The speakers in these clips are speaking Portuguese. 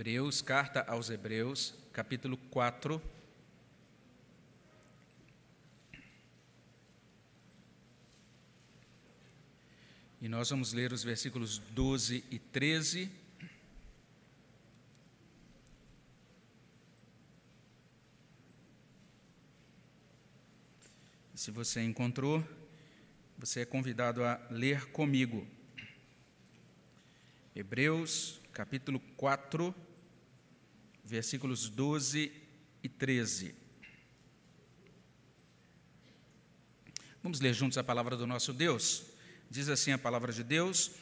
Hebreus, carta aos Hebreus, capítulo 4. E nós vamos ler os versículos 12 e 13. Se você encontrou, você é convidado a ler comigo. Hebreus, capítulo 4, versículos 12 e 13. Vamos ler juntos a palavra do nosso Deus. Diz assim a palavra de Deus: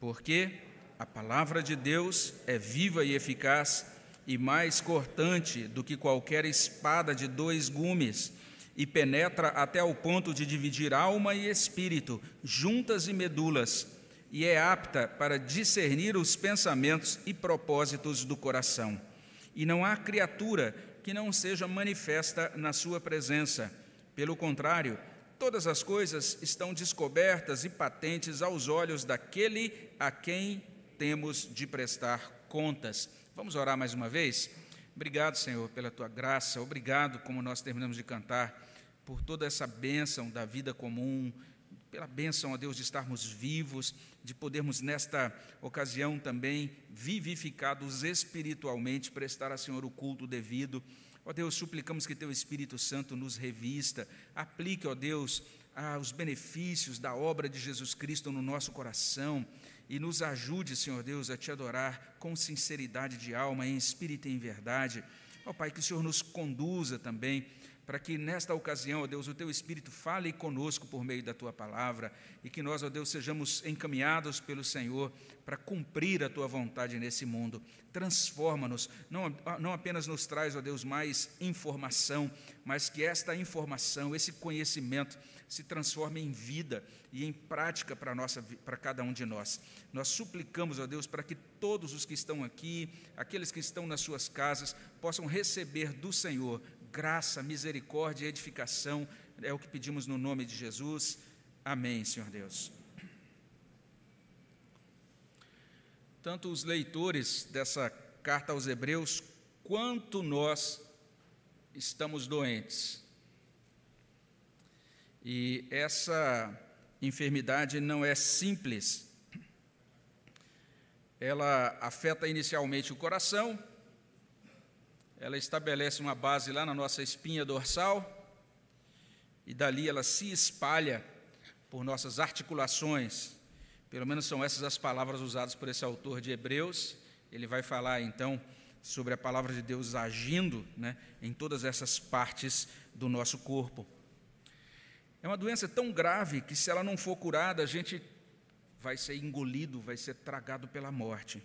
Porque a palavra de Deus é viva e eficaz e mais cortante do que qualquer espada de dois gumes, e penetra até ao ponto de dividir alma e espírito, juntas e medulas, e é apta para discernir os pensamentos e propósitos do coração. E não há criatura que não seja manifesta na sua presença. Pelo contrário, todas as coisas estão descobertas e patentes aos olhos daquele a quem temos de prestar contas. Vamos orar mais uma vez? Obrigado, Senhor, pela tua graça. Obrigado, como nós terminamos de cantar, por toda essa bênção da vida comum, pela bênção, a Deus, de estarmos vivos, de podermos, nesta ocasião também, vivificados espiritualmente, prestar a Senhor o culto devido. Ó Deus, suplicamos que Teu Espírito Santo nos revista, aplique, ó Deus, os benefícios da obra de Jesus Cristo no nosso coração e nos ajude, Senhor Deus, a Te adorar com sinceridade de alma, em espírito e em verdade. Ó Pai, que o Senhor nos conduza também para que nesta ocasião, ó Deus, o teu Espírito fale conosco por meio da tua palavra e que nós, ó Deus, sejamos encaminhados pelo Senhor para cumprir a tua vontade nesse mundo. Transforma-nos, não, não apenas nos traz, ó Deus, mais informação, mas que esta informação, esse conhecimento, se transforme em vida e em prática para, nossa, para cada um de nós. Nós suplicamos, ó Deus, para que todos os que estão aqui, aqueles que estão nas suas casas, possam receber do Senhor graça, misericórdia e edificação. É o que pedimos no nome de Jesus. Amém, Senhor Deus. Tanto os leitores dessa carta aos Hebreus, quanto nós estamos doentes. E essa enfermidade não é simples. Ela afeta inicialmente o coração, ela estabelece uma base lá na nossa espinha dorsal e dali ela se espalha por nossas articulações. Pelo menos são essas as palavras usadas por esse autor de Hebreus. Ele vai falar então sobre a palavra de Deus agindo né, em todas essas partes do nosso corpo. É uma doença tão grave que, se ela não for curada, a gente vai ser engolido, vai ser tragado pela morte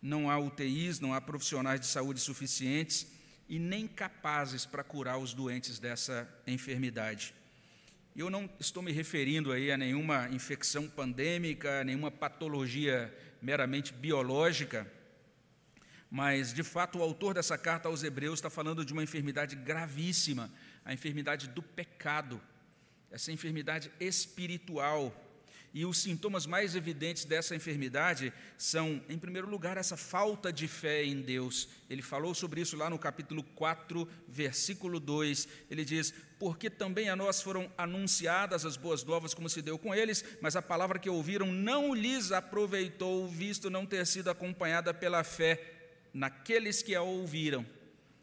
não há UTIs, não há profissionais de saúde suficientes e nem capazes para curar os doentes dessa enfermidade. Eu não estou me referindo aí a nenhuma infecção pandêmica, nenhuma patologia meramente biológica, mas de fato o autor dessa carta aos Hebreus está falando de uma enfermidade gravíssima, a enfermidade do pecado, essa enfermidade espiritual e os sintomas mais evidentes dessa enfermidade são, em primeiro lugar, essa falta de fé em Deus. Ele falou sobre isso lá no capítulo 4, versículo 2. Ele diz: Porque também a nós foram anunciadas as boas novas, como se deu com eles, mas a palavra que ouviram não lhes aproveitou, visto não ter sido acompanhada pela fé naqueles que a ouviram.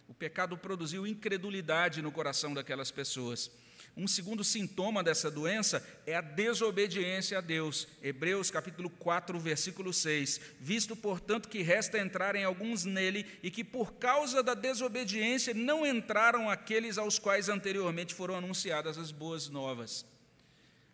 O pecado produziu incredulidade no coração daquelas pessoas. Um segundo sintoma dessa doença é a desobediência a Deus. Hebreus capítulo 4, versículo 6. Visto, portanto, que resta entrarem alguns nele e que por causa da desobediência não entraram aqueles aos quais anteriormente foram anunciadas as boas novas.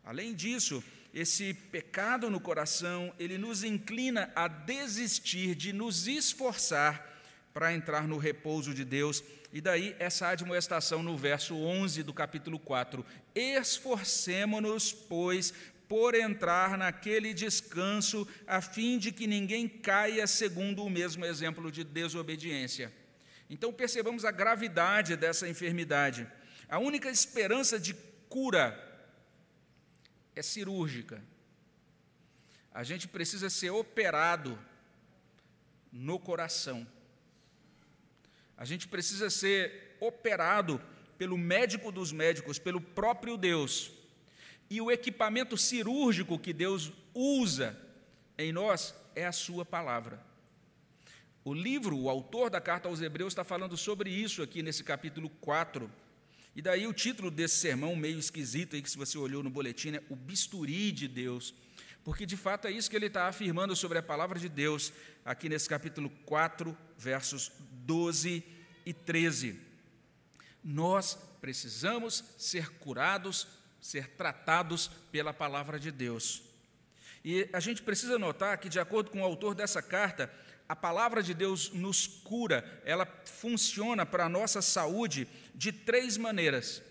Além disso, esse pecado no coração, ele nos inclina a desistir de nos esforçar para entrar no repouso de Deus e daí essa admoestação no verso 11 do capítulo 4: Esforcemo-nos, pois, por entrar naquele descanso, a fim de que ninguém caia segundo o mesmo exemplo de desobediência. Então percebamos a gravidade dessa enfermidade. A única esperança de cura é cirúrgica. A gente precisa ser operado no coração A gente precisa ser operado pelo médico dos médicos, pelo próprio Deus. E o equipamento cirúrgico que Deus usa em nós é a Sua palavra. O livro, o autor da carta aos Hebreus, está falando sobre isso aqui nesse capítulo 4. E daí o título desse sermão, meio esquisito, aí, que se você olhou no boletim, é O Bisturi de Deus. Porque de fato é isso que ele está afirmando sobre a palavra de Deus, aqui nesse capítulo 4, versos 12 e 13. Nós precisamos ser curados, ser tratados pela palavra de Deus. E a gente precisa notar que, de acordo com o autor dessa carta, a palavra de Deus nos cura, ela funciona para a nossa saúde de três maneiras.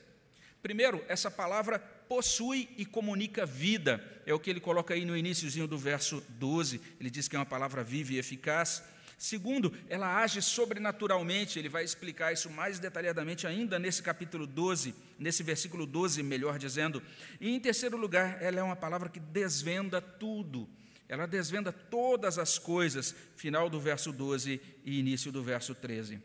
Primeiro, essa palavra possui e comunica vida, é o que ele coloca aí no iníciozinho do verso 12, ele diz que é uma palavra viva e eficaz. Segundo, ela age sobrenaturalmente, ele vai explicar isso mais detalhadamente ainda nesse capítulo 12, nesse versículo 12, melhor dizendo. E em terceiro lugar, ela é uma palavra que desvenda tudo. Ela desvenda todas as coisas, final do verso 12 e início do verso 13.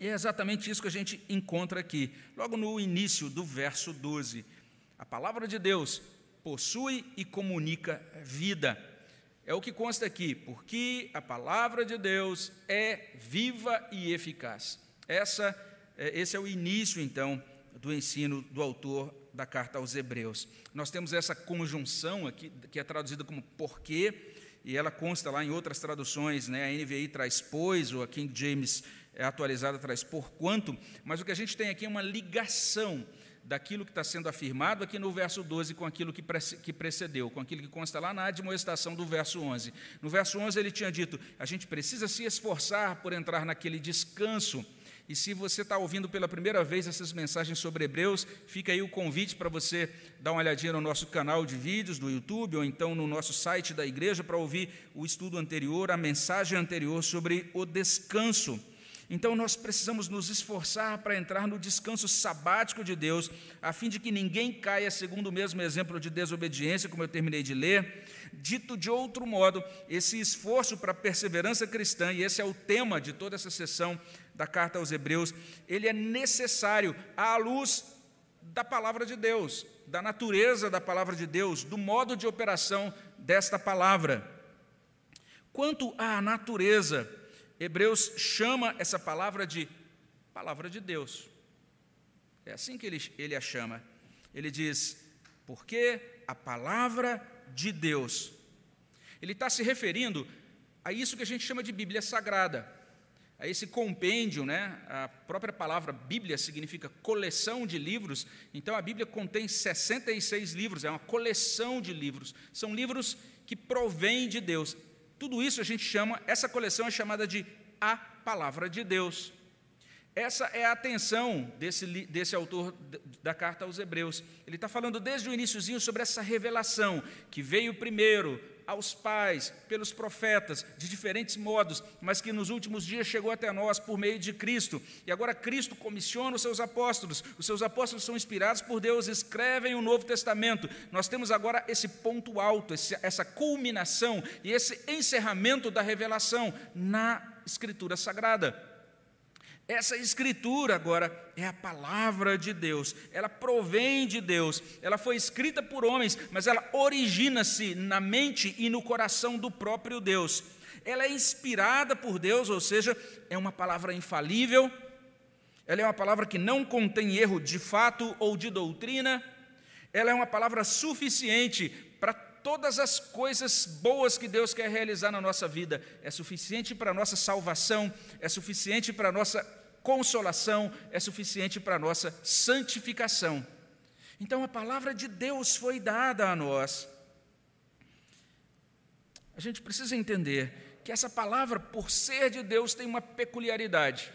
E é exatamente isso que a gente encontra aqui, logo no início do verso 12. A palavra de Deus possui e comunica vida. É o que consta aqui, porque a palavra de Deus é viva e eficaz. Essa, é, esse é o início, então, do ensino do autor da carta aos Hebreus. Nós temos essa conjunção aqui, que é traduzida como porque, e ela consta lá em outras traduções, né? a NVI traz pois, ou a King James é atualizada traz por quanto, mas o que a gente tem aqui é uma ligação daquilo que está sendo afirmado aqui no verso 12 com aquilo que precedeu, com aquilo que consta lá na admoestação do verso 11. No verso 11 ele tinha dito: a gente precisa se esforçar por entrar naquele descanso. E se você está ouvindo pela primeira vez essas mensagens sobre Hebreus, fica aí o convite para você dar uma olhadinha no nosso canal de vídeos do YouTube ou então no nosso site da igreja para ouvir o estudo anterior, a mensagem anterior sobre o descanso. Então nós precisamos nos esforçar para entrar no descanso sabático de Deus, a fim de que ninguém caia segundo o mesmo exemplo de desobediência, como eu terminei de ler. Dito de outro modo, esse esforço para a perseverança cristã, e esse é o tema de toda essa sessão da carta aos Hebreus, ele é necessário à luz da palavra de Deus, da natureza da palavra de Deus, do modo de operação desta palavra. Quanto à natureza Hebreus chama essa palavra de palavra de Deus. É assim que ele, ele a chama. Ele diz, porque a palavra de Deus. Ele está se referindo a isso que a gente chama de Bíblia Sagrada, a esse compêndio, né? A própria palavra Bíblia significa coleção de livros, então a Bíblia contém 66 livros, é uma coleção de livros. São livros que provêm de Deus. Tudo isso a gente chama, essa coleção é chamada de a palavra de Deus. Essa é a atenção desse, desse autor da carta aos Hebreus. Ele está falando desde o iníciozinho sobre essa revelação que veio primeiro aos pais, pelos profetas, de diferentes modos, mas que nos últimos dias chegou até nós por meio de Cristo. E agora Cristo comissiona os seus apóstolos, os seus apóstolos são inspirados por Deus, escrevem o Novo Testamento. Nós temos agora esse ponto alto, essa culminação e esse encerramento da revelação na Escritura Sagrada. Essa escritura agora é a palavra de Deus, ela provém de Deus, ela foi escrita por homens, mas ela origina-se na mente e no coração do próprio Deus. Ela é inspirada por Deus, ou seja, é uma palavra infalível, ela é uma palavra que não contém erro de fato ou de doutrina, ela é uma palavra suficiente para todas as coisas boas que Deus quer realizar na nossa vida, é suficiente para a nossa salvação, é suficiente para a nossa consolação é suficiente para a nossa santificação. Então a palavra de Deus foi dada a nós. A gente precisa entender que essa palavra, por ser de Deus, tem uma peculiaridade.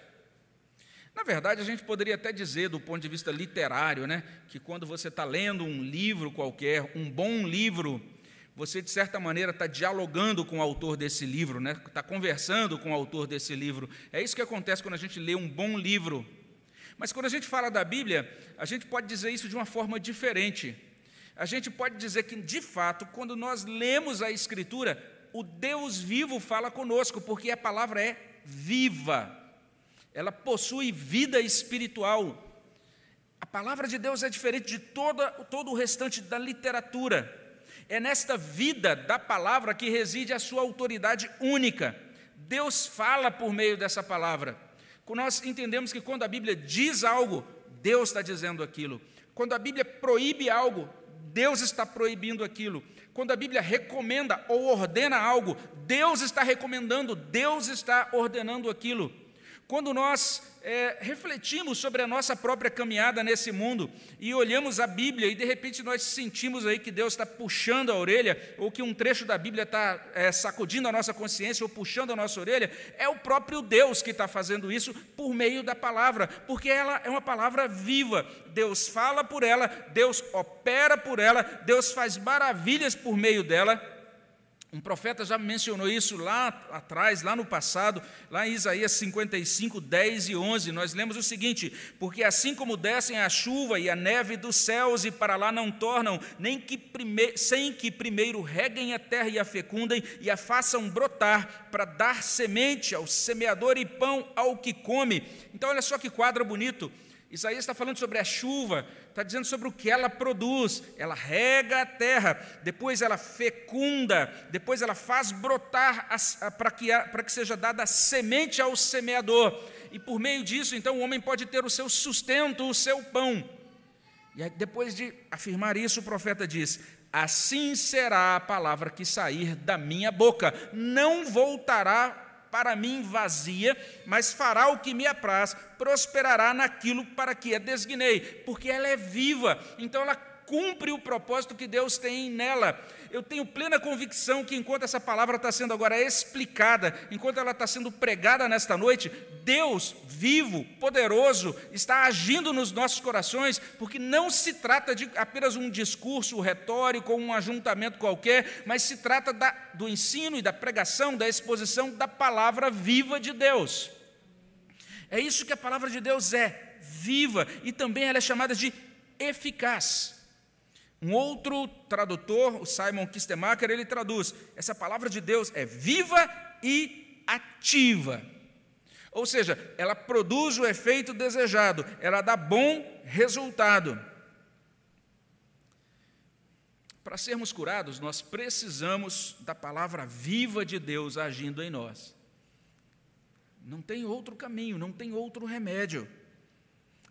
Na verdade, a gente poderia até dizer, do ponto de vista literário, né, que quando você está lendo um livro qualquer, um bom livro, você, de certa maneira, está dialogando com o autor desse livro, né? está conversando com o autor desse livro. É isso que acontece quando a gente lê um bom livro. Mas quando a gente fala da Bíblia, a gente pode dizer isso de uma forma diferente. A gente pode dizer que, de fato, quando nós lemos a Escritura, o Deus vivo fala conosco, porque a palavra é viva. ela possui vida espiritual. A palavra de Deus é diferente de toda, todo o restante da literatura. É nesta vida da palavra que reside a sua autoridade única. Deus fala por meio dessa palavra. Nós entendemos que quando a Bíblia diz algo, Deus está dizendo aquilo. Quando a Bíblia proíbe algo, Deus está proibindo aquilo. Quando a Bíblia recomenda ou ordena algo, Deus está recomendando, Deus está ordenando aquilo. Quando nós é, refletimos sobre a nossa própria caminhada nesse mundo e olhamos a Bíblia e de repente nós sentimos aí que Deus está puxando a orelha, ou que um trecho da Bíblia está é, sacudindo a nossa consciência ou puxando a nossa orelha, é o próprio Deus que está fazendo isso por meio da palavra, porque ela é uma palavra viva. Deus fala por ela, Deus opera por ela, Deus faz maravilhas por meio dela um profeta já mencionou isso lá atrás, lá no passado, lá em Isaías 55, 10 e 11. Nós lemos o seguinte: Porque assim como descem a chuva e a neve dos céus e para lá não tornam, nem que prime... sem que primeiro reguem a terra e a fecundem e a façam brotar, para dar semente ao semeador e pão ao que come. Então, olha só que quadro bonito. Isaías está falando sobre a chuva, está dizendo sobre o que ela produz. Ela rega a terra, depois ela fecunda, depois ela faz brotar para que, que seja dada semente ao semeador. E por meio disso, então, o homem pode ter o seu sustento, o seu pão. E aí, depois de afirmar isso, o profeta diz: Assim será a palavra que sair da minha boca, não voltará para mim vazia, mas fará o que me apraz, prosperará naquilo para que a designei, porque ela é viva, então ela cumpre o propósito que Deus tem nela. Eu tenho plena convicção que enquanto essa palavra está sendo agora explicada, enquanto ela está sendo pregada nesta noite, Deus vivo, poderoso, está agindo nos nossos corações, porque não se trata de apenas um discurso retórico ou um ajuntamento qualquer, mas se trata da, do ensino e da pregação, da exposição da palavra viva de Deus. É isso que a palavra de Deus é, viva, e também ela é chamada de eficaz. Um outro tradutor, o Simon Kistemacher, ele traduz: essa palavra de Deus é viva e ativa. Ou seja, ela produz o efeito desejado, ela dá bom resultado. Para sermos curados, nós precisamos da palavra viva de Deus agindo em nós. Não tem outro caminho, não tem outro remédio.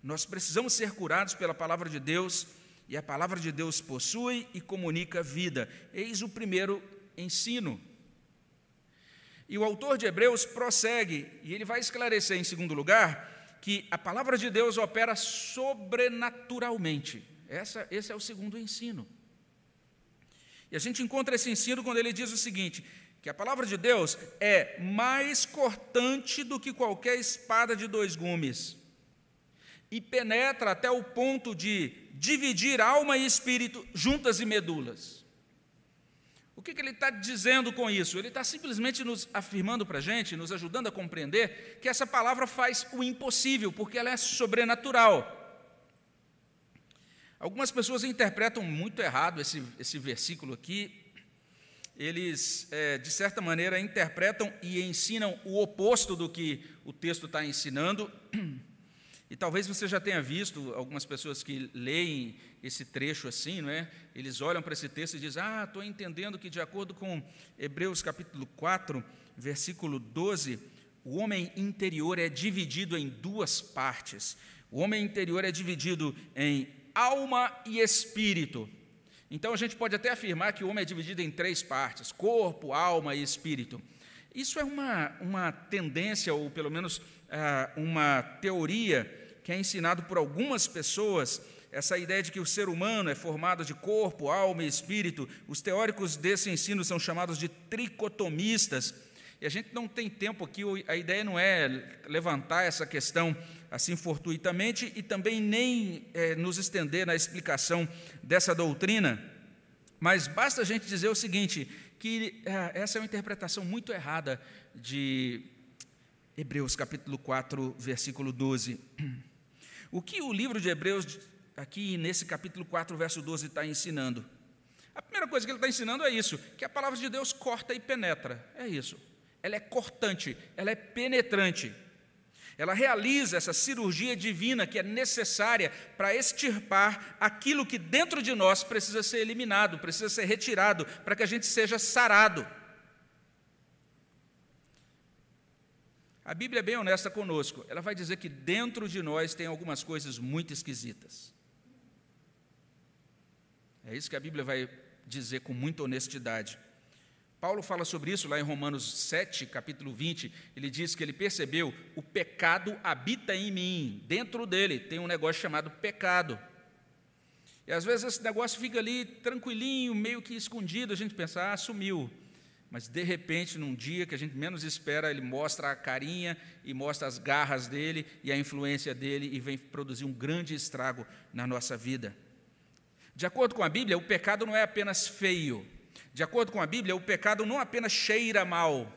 Nós precisamos ser curados pela palavra de Deus e a palavra de Deus possui e comunica vida. Eis o primeiro ensino. E o autor de Hebreus prossegue, e ele vai esclarecer, em segundo lugar, que a palavra de Deus opera sobrenaturalmente. Essa, esse é o segundo ensino. E a gente encontra esse ensino quando ele diz o seguinte: que a palavra de Deus é mais cortante do que qualquer espada de dois gumes, e penetra até o ponto de dividir alma e espírito, juntas e medulas. O que, que ele está dizendo com isso? Ele está simplesmente nos afirmando para a gente, nos ajudando a compreender que essa palavra faz o impossível, porque ela é sobrenatural. Algumas pessoas interpretam muito errado esse, esse versículo aqui. Eles, é, de certa maneira, interpretam e ensinam o oposto do que o texto está ensinando. E talvez você já tenha visto algumas pessoas que leem esse trecho assim, não é? Eles olham para esse texto e dizem: Ah, estou entendendo que, de acordo com Hebreus capítulo 4, versículo 12, o homem interior é dividido em duas partes. O homem interior é dividido em alma e espírito. Então a gente pode até afirmar que o homem é dividido em três partes: corpo, alma e espírito. Isso é uma, uma tendência, ou pelo menos ah, uma teoria que é ensinado por algumas pessoas, essa ideia de que o ser humano é formado de corpo, alma e espírito. Os teóricos desse ensino são chamados de tricotomistas. E a gente não tem tempo aqui, a ideia não é levantar essa questão assim fortuitamente e também nem é, nos estender na explicação dessa doutrina, mas basta a gente dizer o seguinte: que é, essa é uma interpretação muito errada de Hebreus capítulo 4, versículo 12. O que o livro de Hebreus, aqui nesse capítulo 4, verso 12, está ensinando? A primeira coisa que ele está ensinando é isso: que a palavra de Deus corta e penetra. É isso. Ela é cortante, ela é penetrante. Ela realiza essa cirurgia divina que é necessária para extirpar aquilo que dentro de nós precisa ser eliminado, precisa ser retirado, para que a gente seja sarado. A Bíblia é bem honesta conosco. Ela vai dizer que dentro de nós tem algumas coisas muito esquisitas. É isso que a Bíblia vai dizer com muita honestidade. Paulo fala sobre isso lá em Romanos 7, capítulo 20. Ele diz que ele percebeu o pecado habita em mim, dentro dele tem um negócio chamado pecado. E às vezes esse negócio fica ali tranquilinho, meio que escondido, a gente pensa, ah, sumiu. Mas de repente, num dia que a gente menos espera, ele mostra a carinha e mostra as garras dele e a influência dele e vem produzir um grande estrago na nossa vida. De acordo com a Bíblia, o pecado não é apenas feio, de acordo com a Bíblia, o pecado não apenas cheira mal.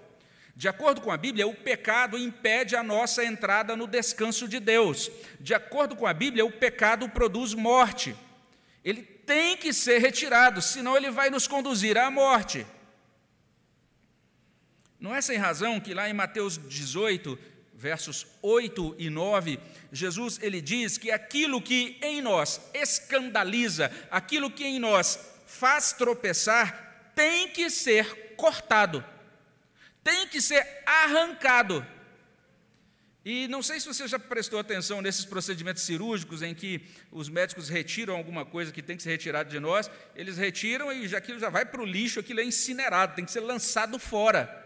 De acordo com a Bíblia, o pecado impede a nossa entrada no descanso de Deus. De acordo com a Bíblia, o pecado produz morte. Ele tem que ser retirado, senão ele vai nos conduzir à morte. Não é sem razão que lá em Mateus 18, versos 8 e 9, Jesus ele diz que aquilo que em nós escandaliza, aquilo que em nós faz tropeçar, tem que ser cortado, tem que ser arrancado. E não sei se você já prestou atenção nesses procedimentos cirúrgicos em que os médicos retiram alguma coisa que tem que ser retirada de nós, eles retiram e aquilo já vai para o lixo, aquilo é incinerado, tem que ser lançado fora.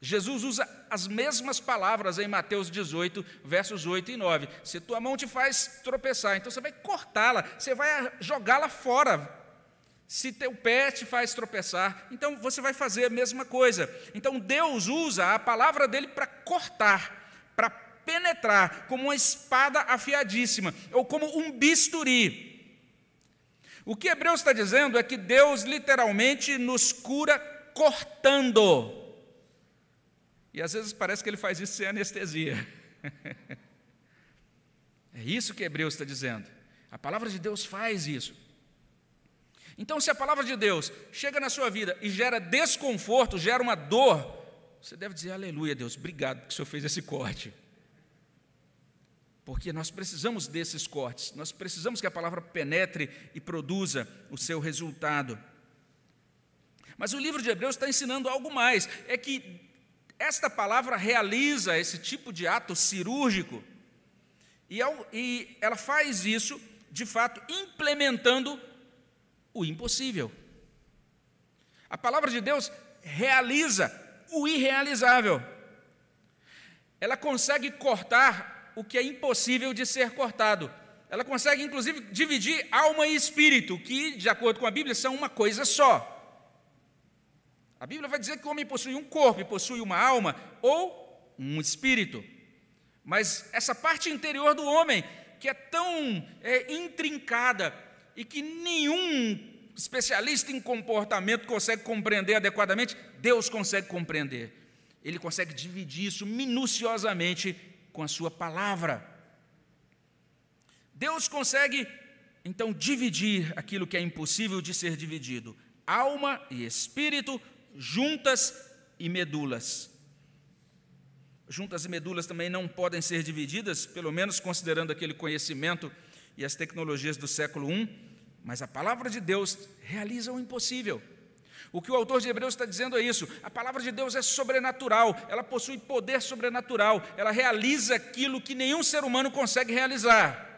Jesus usa as mesmas palavras em Mateus 18, versos 8 e 9. Se tua mão te faz tropeçar, então você vai cortá-la, você vai jogá-la fora, se teu pé te faz tropeçar, então você vai fazer a mesma coisa. Então Deus usa a palavra dele para cortar, para penetrar, como uma espada afiadíssima, ou como um bisturi. O que Hebreus está dizendo é que Deus literalmente nos cura cortando. E às vezes parece que ele faz isso sem anestesia. é isso que Hebreus está dizendo. A palavra de Deus faz isso. Então, se a palavra de Deus chega na sua vida e gera desconforto, gera uma dor, você deve dizer aleluia, Deus, obrigado porque o Senhor fez esse corte. Porque nós precisamos desses cortes, nós precisamos que a palavra penetre e produza o seu resultado. Mas o livro de Hebreus está ensinando algo mais: é que esta palavra realiza esse tipo de ato cirúrgico, e ela faz isso, de fato, implementando o impossível. A palavra de Deus realiza o irrealizável. Ela consegue cortar o que é impossível de ser cortado. Ela consegue, inclusive, dividir alma e espírito, que, de acordo com a Bíblia, são uma coisa só. A Bíblia vai dizer que o homem possui um corpo possui uma alma ou um espírito. Mas essa parte interior do homem, que é tão é, intrincada, e que nenhum especialista em comportamento consegue compreender adequadamente, Deus consegue compreender. Ele consegue dividir isso minuciosamente com a sua palavra. Deus consegue, então, dividir aquilo que é impossível de ser dividido: alma e espírito, juntas e medulas. Juntas e medulas também não podem ser divididas, pelo menos considerando aquele conhecimento e as tecnologias do século I mas a palavra de Deus realiza o impossível. O que o autor de Hebreus está dizendo é isso: a palavra de Deus é sobrenatural, ela possui poder sobrenatural, ela realiza aquilo que nenhum ser humano consegue realizar.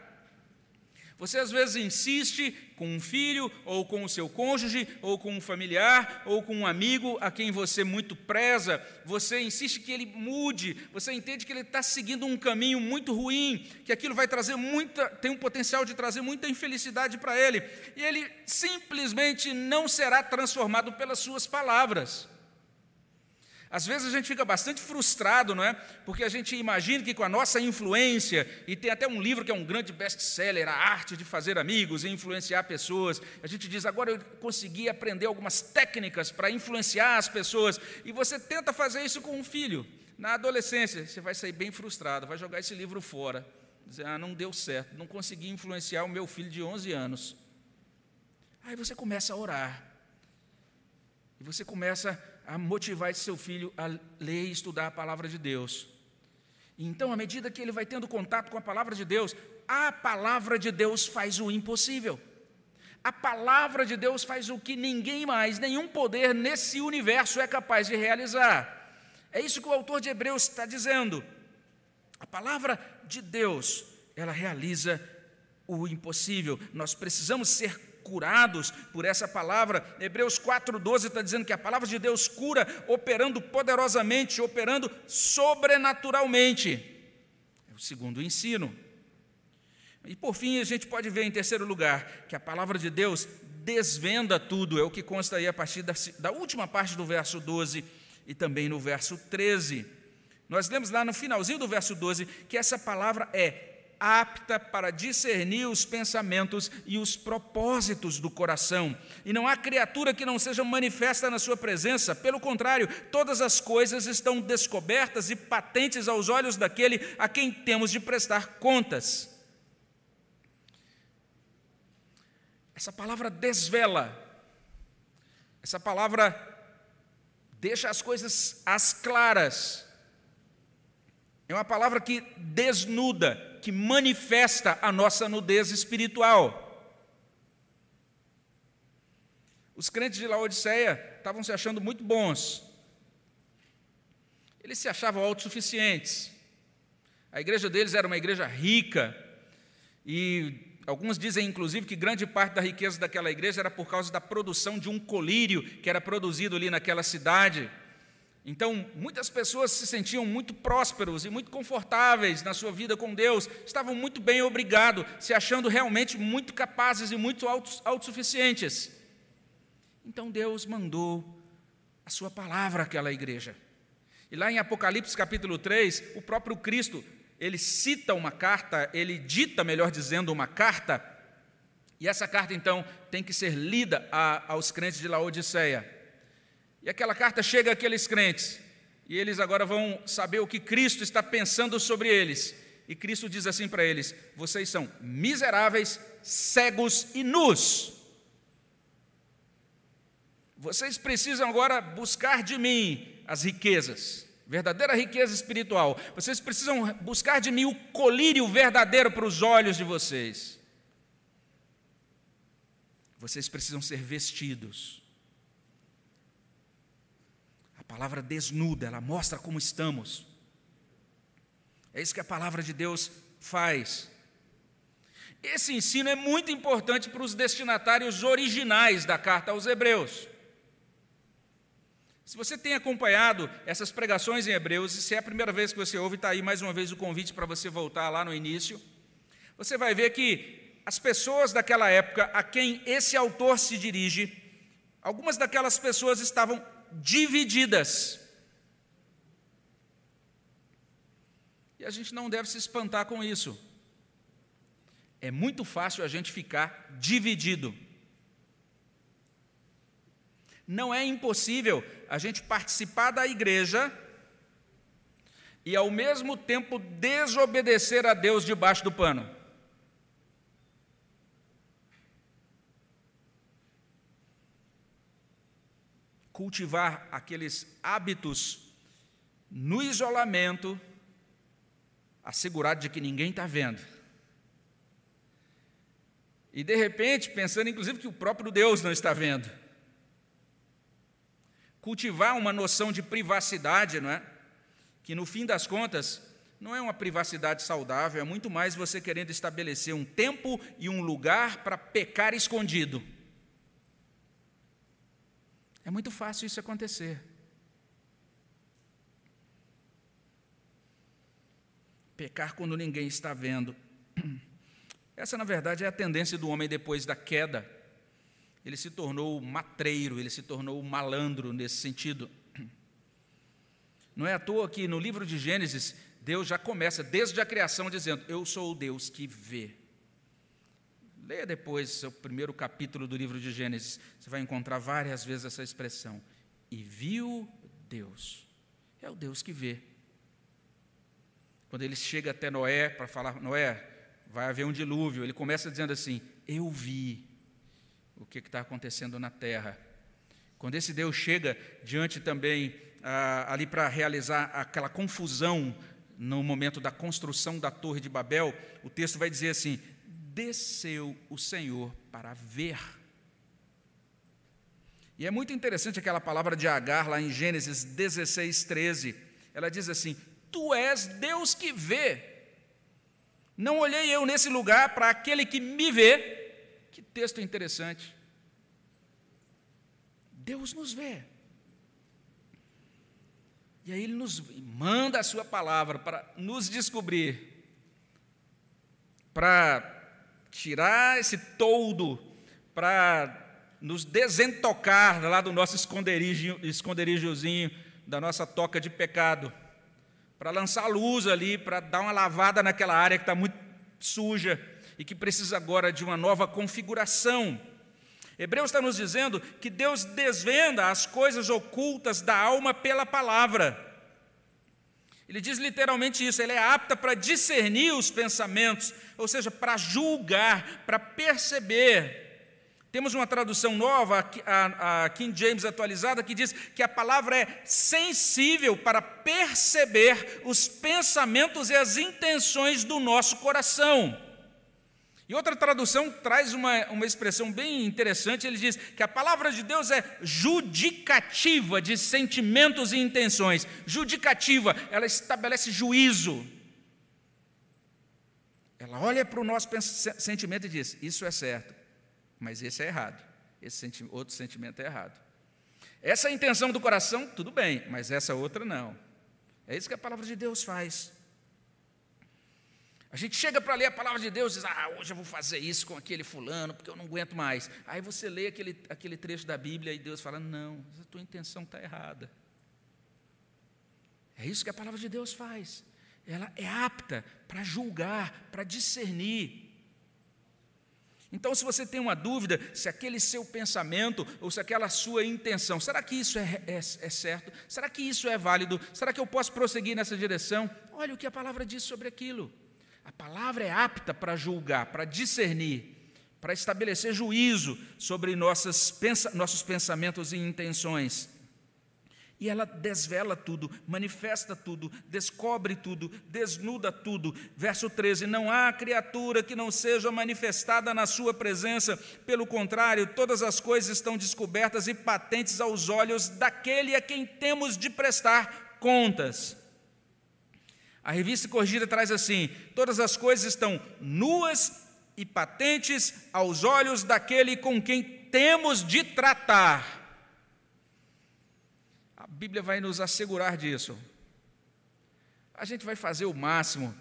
Você às vezes insiste com um filho, ou com o seu cônjuge, ou com um familiar, ou com um amigo a quem você muito preza, você insiste que ele mude, você entende que ele está seguindo um caminho muito ruim, que aquilo vai trazer muita, tem um potencial de trazer muita infelicidade para ele, e ele simplesmente não será transformado pelas suas palavras. Às vezes a gente fica bastante frustrado, não é? Porque a gente imagina que com a nossa influência, e tem até um livro que é um grande best-seller, A Arte de Fazer Amigos e Influenciar Pessoas, a gente diz, agora eu consegui aprender algumas técnicas para influenciar as pessoas, e você tenta fazer isso com um filho. Na adolescência, você vai sair bem frustrado, vai jogar esse livro fora, dizer, ah, não deu certo, não consegui influenciar o meu filho de 11 anos. Aí você começa a orar, e você começa a motivar esse seu filho a ler e estudar a palavra de Deus. Então, à medida que ele vai tendo contato com a palavra de Deus, a palavra de Deus faz o impossível. A palavra de Deus faz o que ninguém mais, nenhum poder nesse universo é capaz de realizar. É isso que o autor de Hebreus está dizendo. A palavra de Deus, ela realiza o impossível. Nós precisamos ser curados por essa palavra. Hebreus 4,12 está dizendo que a palavra de Deus cura, operando poderosamente, operando sobrenaturalmente. É o segundo ensino. E por fim, a gente pode ver em terceiro lugar que a palavra de Deus desvenda tudo, é o que consta aí a partir da, da última parte do verso 12 e também no verso 13. Nós lemos lá no finalzinho do verso 12 que essa palavra é apta para discernir os pensamentos e os propósitos do coração. E não há criatura que não seja manifesta na sua presença, pelo contrário, todas as coisas estão descobertas e patentes aos olhos daquele a quem temos de prestar contas. Essa palavra desvela, essa palavra deixa as coisas às claras, é uma palavra que desnuda, que manifesta a nossa nudez espiritual. Os crentes de Laodiceia estavam se achando muito bons. Eles se achavam autossuficientes. A igreja deles era uma igreja rica. E alguns dizem, inclusive, que grande parte da riqueza daquela igreja era por causa da produção de um colírio que era produzido ali naquela cidade. Então, muitas pessoas se sentiam muito prósperos e muito confortáveis na sua vida com Deus, estavam muito bem obrigado, se achando realmente muito capazes e muito autossuficientes. Então Deus mandou a sua palavra àquela igreja. E lá em Apocalipse capítulo 3, o próprio Cristo, ele cita uma carta, ele dita, melhor dizendo, uma carta, e essa carta então tem que ser lida a, aos crentes de Laodiceia. E aquela carta chega àqueles crentes, e eles agora vão saber o que Cristo está pensando sobre eles. E Cristo diz assim para eles: vocês são miseráveis, cegos e nus. Vocês precisam agora buscar de mim as riquezas, verdadeira riqueza espiritual. Vocês precisam buscar de mim o colírio verdadeiro para os olhos de vocês. Vocês precisam ser vestidos palavra desnuda, ela mostra como estamos. É isso que a palavra de Deus faz. Esse ensino é muito importante para os destinatários originais da carta aos Hebreus. Se você tem acompanhado essas pregações em Hebreus, e se é a primeira vez que você ouve, está aí mais uma vez o convite para você voltar lá no início, você vai ver que as pessoas daquela época a quem esse autor se dirige, algumas daquelas pessoas estavam divididas. E a gente não deve se espantar com isso. É muito fácil a gente ficar dividido. Não é impossível a gente participar da igreja e ao mesmo tempo desobedecer a Deus debaixo do pano. Cultivar aqueles hábitos no isolamento, assegurado de que ninguém está vendo. E de repente, pensando inclusive que o próprio Deus não está vendo. Cultivar uma noção de privacidade, não é? Que no fim das contas, não é uma privacidade saudável, é muito mais você querendo estabelecer um tempo e um lugar para pecar escondido. É muito fácil isso acontecer. Pecar quando ninguém está vendo. Essa, na verdade, é a tendência do homem depois da queda. Ele se tornou matreiro, ele se tornou malandro nesse sentido. Não é à toa que no livro de Gênesis, Deus já começa, desde a criação, dizendo: Eu sou o Deus que vê. Leia depois o primeiro capítulo do livro de Gênesis, você vai encontrar várias vezes essa expressão. E viu Deus. É o Deus que vê. Quando ele chega até Noé para falar, Noé, vai haver um dilúvio, ele começa dizendo assim: Eu vi o que está acontecendo na terra. Quando esse Deus chega diante também, ah, ali para realizar aquela confusão no momento da construção da Torre de Babel, o texto vai dizer assim: desceu o Senhor para ver. E é muito interessante aquela palavra de Agar lá em Gênesis 16, 13. Ela diz assim: Tu és Deus que vê. Não olhei eu nesse lugar para aquele que me vê. Que texto interessante. Deus nos vê. E aí ele nos manda a sua palavra para nos descobrir, para tirar esse toldo, para nos desentocar lá do nosso esconderijo, esconderijozinho, da nossa toca de pecado, para lançar luz ali, para dar uma lavada naquela área que está muito suja e que precisa agora de uma nova configuração. Hebreus está nos dizendo que Deus desvenda as coisas ocultas da alma pela palavra. Ele diz literalmente isso, ele é apta para discernir os pensamentos, ou seja, para julgar, para perceber. Temos uma tradução nova, a King James atualizada, que diz que a palavra é sensível para perceber os pensamentos e as intenções do nosso coração. E outra tradução traz uma, uma expressão bem interessante, ele diz que a palavra de Deus é judicativa de sentimentos e intenções. Judicativa, ela estabelece juízo. Ela olha para o nosso sentimento e diz: Isso é certo, mas esse é errado. Esse senti outro sentimento é errado. Essa é intenção do coração, tudo bem, mas essa outra não. É isso que a palavra de Deus faz. A gente chega para ler a palavra de Deus e diz: Ah, hoje eu vou fazer isso com aquele fulano, porque eu não aguento mais. Aí você lê aquele, aquele trecho da Bíblia e Deus fala: Não, a tua intenção está errada. É isso que a palavra de Deus faz. Ela é apta para julgar, para discernir. Então, se você tem uma dúvida se aquele seu pensamento ou se aquela sua intenção, será que isso é, é, é, certo? Será que isso é válido? Será que eu posso prosseguir nessa direção? Olha o que a palavra diz sobre aquilo. A palavra é apta para julgar, para discernir, para estabelecer juízo sobre nossas, nossos pensamentos e intenções. E ela desvela tudo, manifesta tudo, descobre tudo, desnuda tudo. Verso 13: Não há criatura que não seja manifestada na sua presença, pelo contrário, todas as coisas estão descobertas e patentes aos olhos daquele a quem temos de prestar contas. A revista corrigida traz assim: todas as coisas estão nuas e patentes aos olhos daquele com quem temos de tratar. A Bíblia vai nos assegurar disso. A gente vai fazer o máximo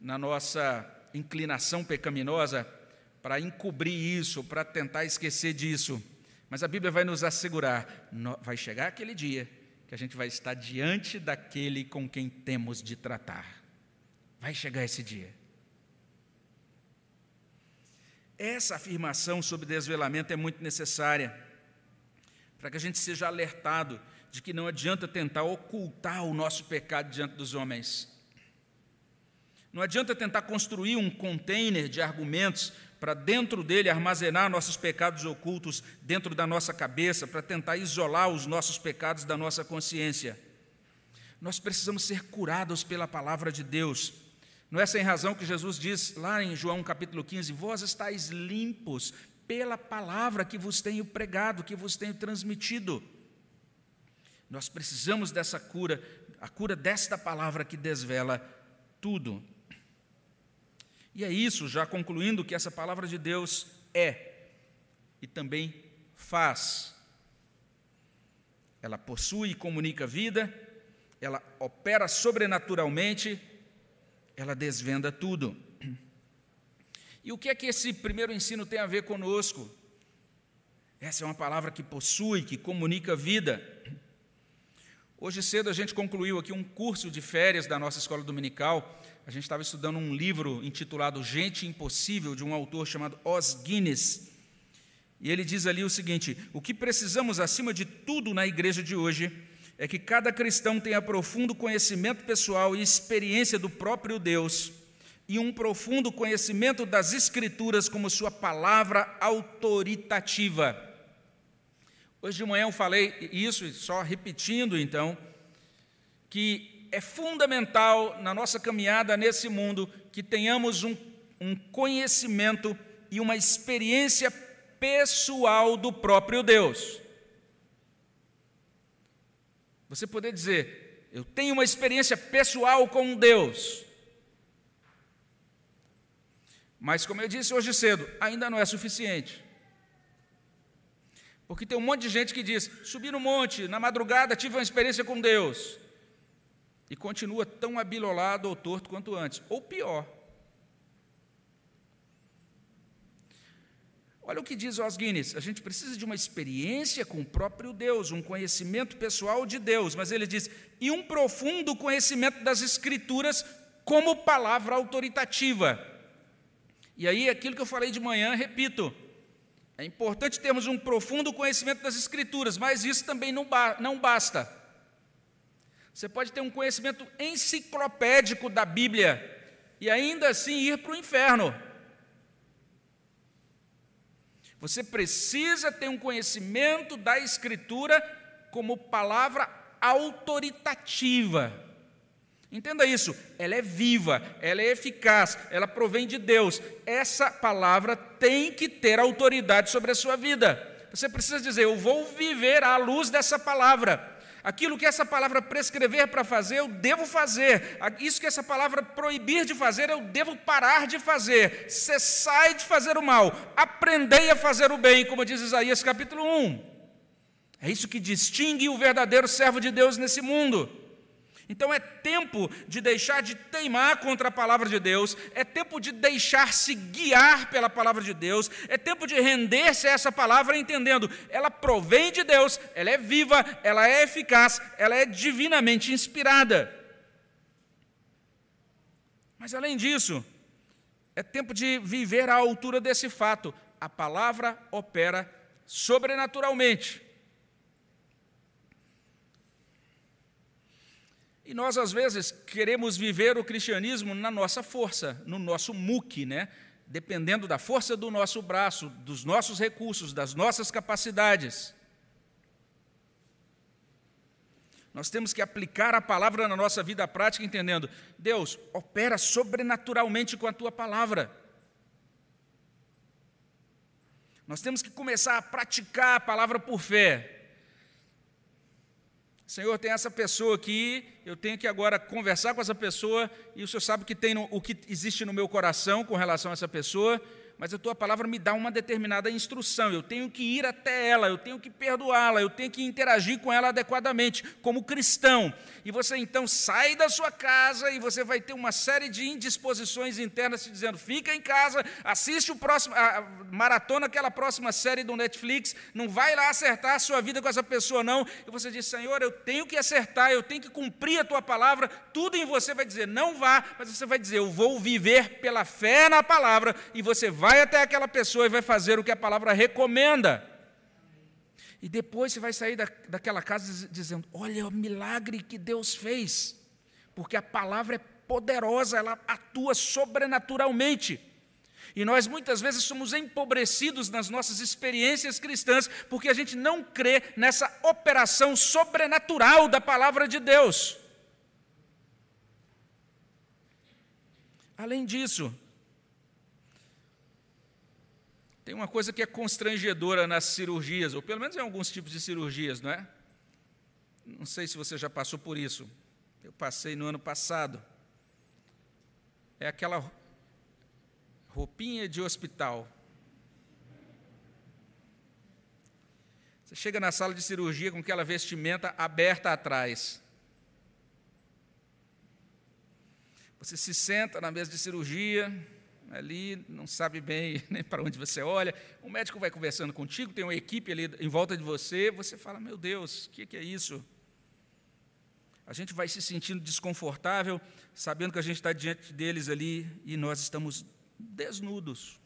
na nossa inclinação pecaminosa para encobrir isso, para tentar esquecer disso. Mas a Bíblia vai nos assegurar: vai chegar aquele dia que a gente vai estar diante daquele com quem temos de tratar. Vai chegar esse dia. Essa afirmação sobre desvelamento é muito necessária para que a gente seja alertado de que não adianta tentar ocultar o nosso pecado diante dos homens. Não adianta tentar construir um container de argumentos para dentro dele armazenar nossos pecados ocultos dentro da nossa cabeça, para tentar isolar os nossos pecados da nossa consciência. Nós precisamos ser curados pela palavra de Deus. Não é sem razão que Jesus diz lá em João capítulo 15: Vós estáis limpos pela palavra que vos tenho pregado, que vos tenho transmitido. Nós precisamos dessa cura, a cura desta palavra que desvela tudo. E é isso, já concluindo, que essa palavra de Deus é e também faz. Ela possui e comunica vida, ela opera sobrenaturalmente, ela desvenda tudo. E o que é que esse primeiro ensino tem a ver conosco? Essa é uma palavra que possui, que comunica vida. Hoje cedo a gente concluiu aqui um curso de férias da nossa escola dominical a gente estava estudando um livro intitulado Gente Impossível, de um autor chamado Os Guinness. E ele diz ali o seguinte: o que precisamos acima de tudo na igreja de hoje é que cada cristão tenha profundo conhecimento pessoal e experiência do próprio Deus e um profundo conhecimento das Escrituras como sua palavra autoritativa. Hoje de manhã eu falei isso, só repetindo então, que é fundamental na nossa caminhada nesse mundo que tenhamos um, um conhecimento e uma experiência pessoal do próprio Deus. Você poder dizer, eu tenho uma experiência pessoal com Deus. Mas, como eu disse hoje cedo, ainda não é suficiente. Porque tem um monte de gente que diz: subi no monte, na madrugada tive uma experiência com Deus. E continua tão abilolado ou torto quanto antes, ou pior. Olha o que diz Os Guinness: a gente precisa de uma experiência com o próprio Deus, um conhecimento pessoal de Deus, mas ele diz, e um profundo conhecimento das Escrituras como palavra autoritativa. E aí, aquilo que eu falei de manhã, repito, é importante termos um profundo conhecimento das Escrituras, mas isso também não, ba não basta. Você pode ter um conhecimento enciclopédico da Bíblia e ainda assim ir para o inferno. Você precisa ter um conhecimento da Escritura como palavra autoritativa. Entenda isso, ela é viva, ela é eficaz, ela provém de Deus. Essa palavra tem que ter autoridade sobre a sua vida. Você precisa dizer: Eu vou viver à luz dessa palavra. Aquilo que essa palavra prescrever para fazer, eu devo fazer. Isso que essa palavra proibir de fazer, eu devo parar de fazer. Cessai de fazer o mal, aprendei a fazer o bem, como diz Isaías capítulo 1. É isso que distingue o verdadeiro servo de Deus nesse mundo. Então é tempo de deixar de teimar contra a palavra de Deus, é tempo de deixar-se guiar pela palavra de Deus, é tempo de render-se a essa palavra entendendo, ela provém de Deus, ela é viva, ela é eficaz, ela é divinamente inspirada. Mas além disso, é tempo de viver à altura desse fato. A palavra opera sobrenaturalmente. E nós, às vezes, queremos viver o cristianismo na nossa força, no nosso muque, né? dependendo da força do nosso braço, dos nossos recursos, das nossas capacidades. Nós temos que aplicar a palavra na nossa vida prática, entendendo: Deus, opera sobrenaturalmente com a tua palavra. Nós temos que começar a praticar a palavra por fé. Senhor, tem essa pessoa aqui, eu tenho que agora conversar com essa pessoa, e o Senhor sabe o que, tem no, o que existe no meu coração com relação a essa pessoa, mas a tua palavra me dá uma determinada instrução. Eu tenho que ir até ela, eu tenho que perdoá-la, eu tenho que interagir com ela adequadamente, como cristão. E você então sai da sua casa e você vai ter uma série de indisposições internas te dizendo: fica em casa, assiste o próximo, a, maratona aquela próxima série do Netflix, não vai lá acertar a sua vida com essa pessoa, não. E você diz: Senhor, eu tenho que acertar, eu tenho que cumprir a tua palavra. Tudo em você vai dizer: não vá, mas você vai dizer: eu vou viver pela fé na palavra, e você vai vai até aquela pessoa e vai fazer o que a palavra recomenda. E depois você vai sair da, daquela casa dizendo: Olha o milagre que Deus fez, porque a palavra é poderosa, ela atua sobrenaturalmente. E nós muitas vezes somos empobrecidos nas nossas experiências cristãs, porque a gente não crê nessa operação sobrenatural da palavra de Deus. Além disso, tem uma coisa que é constrangedora nas cirurgias, ou pelo menos em alguns tipos de cirurgias, não é? Não sei se você já passou por isso. Eu passei no ano passado. É aquela roupinha de hospital. Você chega na sala de cirurgia com aquela vestimenta aberta atrás. Você se senta na mesa de cirurgia, ali, não sabe bem nem para onde você olha. O médico vai conversando contigo, tem uma equipe ali em volta de você, você fala: Meu Deus, o que, que é isso? A gente vai se sentindo desconfortável, sabendo que a gente está diante deles ali e nós estamos desnudos.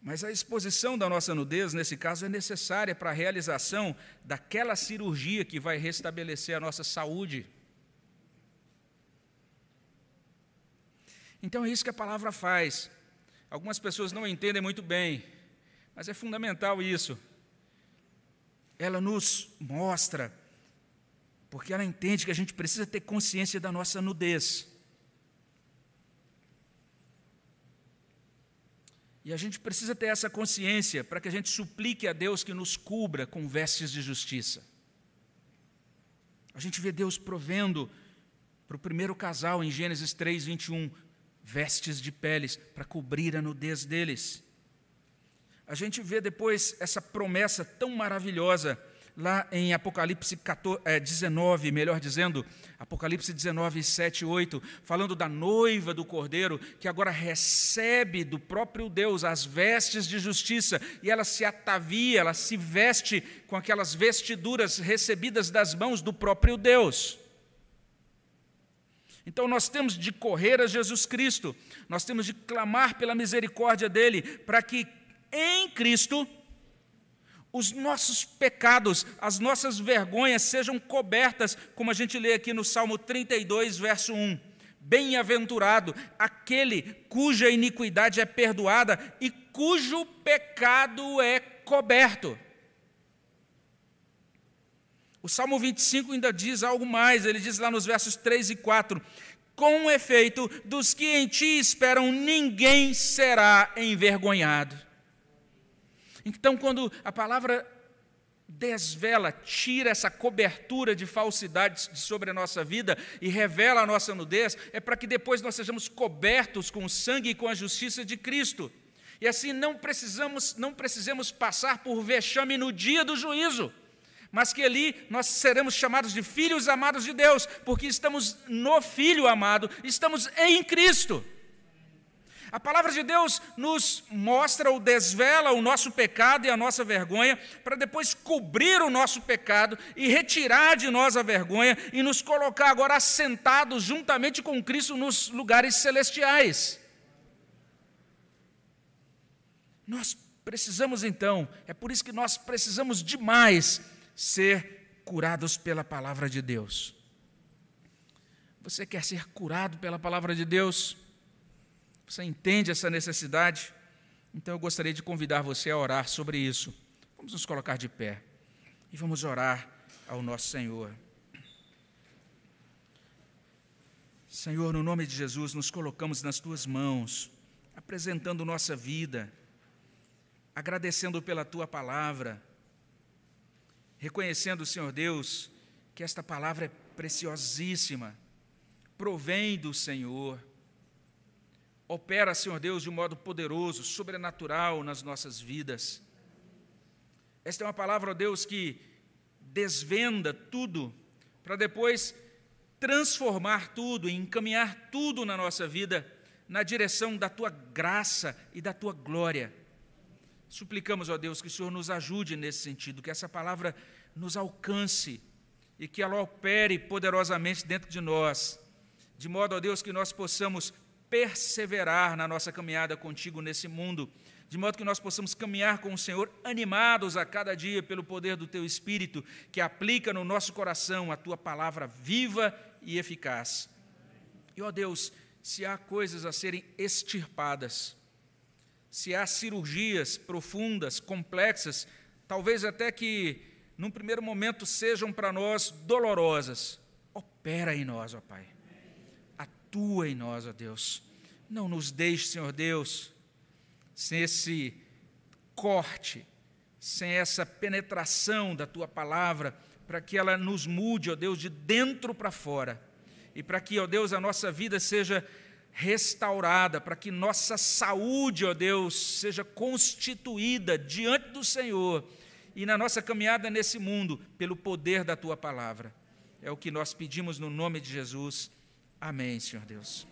Mas a exposição da nossa nudez, nesse caso, é necessária para a realização daquela cirurgia que vai restabelecer a nossa saúde. Então é isso que a palavra faz. Algumas pessoas não entendem muito bem, mas é fundamental isso. Ela nos mostra porque ela entende que a gente precisa ter consciência da nossa nudez. E a gente precisa ter essa consciência para que a gente suplique a Deus que nos cubra com vestes de justiça. A gente vê Deus provendo para o primeiro casal em Gênesis 3, 21, vestes de peles para cobrir a nudez deles. A gente vê depois essa promessa tão maravilhosa lá em Apocalipse 14, é, 19, melhor dizendo, Apocalipse 19, 7 e 8, falando da noiva do cordeiro, que agora recebe do próprio Deus as vestes de justiça, e ela se atavia, ela se veste com aquelas vestiduras recebidas das mãos do próprio Deus. Então nós temos de correr a Jesus Cristo, nós temos de clamar pela misericórdia dele, para que em Cristo os nossos pecados, as nossas vergonhas sejam cobertas, como a gente lê aqui no Salmo 32, verso 1. Bem-aventurado aquele cuja iniquidade é perdoada e cujo pecado é coberto. O Salmo 25 ainda diz algo mais, ele diz lá nos versos 3 e 4: Com efeito, dos que em ti esperam, ninguém será envergonhado. Então, quando a palavra desvela, tira essa cobertura de falsidades sobre a nossa vida e revela a nossa nudez, é para que depois nós sejamos cobertos com o sangue e com a justiça de Cristo. E assim não precisamos, não precisemos passar por vexame no dia do juízo, mas que ali nós seremos chamados de filhos amados de Deus, porque estamos no Filho amado, estamos em Cristo. A palavra de Deus nos mostra ou desvela o nosso pecado e a nossa vergonha, para depois cobrir o nosso pecado e retirar de nós a vergonha e nos colocar agora assentados juntamente com Cristo nos lugares celestiais. Nós precisamos então, é por isso que nós precisamos demais ser curados pela palavra de Deus. Você quer ser curado pela palavra de Deus? Você entende essa necessidade? Então eu gostaria de convidar você a orar sobre isso. Vamos nos colocar de pé e vamos orar ao nosso Senhor. Senhor, no nome de Jesus, nos colocamos nas tuas mãos, apresentando nossa vida, agradecendo pela tua palavra, reconhecendo, Senhor Deus, que esta palavra é preciosíssima, provém do Senhor opera, Senhor Deus, de um modo poderoso, sobrenatural nas nossas vidas. Esta é uma palavra, ó Deus, que desvenda tudo, para depois transformar tudo e encaminhar tudo na nossa vida na direção da tua graça e da tua glória. Suplicamos, ó Deus, que o Senhor nos ajude nesse sentido, que essa palavra nos alcance e que ela opere poderosamente dentro de nós, de modo, ó Deus, que nós possamos perseverar na nossa caminhada contigo nesse mundo, de modo que nós possamos caminhar com o Senhor animados a cada dia pelo poder do teu Espírito, que aplica no nosso coração a tua palavra viva e eficaz. E, ó Deus, se há coisas a serem extirpadas, se há cirurgias profundas, complexas, talvez até que num primeiro momento sejam para nós dolorosas, opera em nós, ó Pai atua em nós, ó Deus. Não nos deixe, Senhor Deus, sem esse corte, sem essa penetração da tua palavra, para que ela nos mude, ó Deus, de dentro para fora. E para que, ó Deus, a nossa vida seja restaurada, para que nossa saúde, ó Deus, seja constituída diante do Senhor e na nossa caminhada nesse mundo, pelo poder da tua palavra. É o que nós pedimos no nome de Jesus. Amém, Senhor Deus.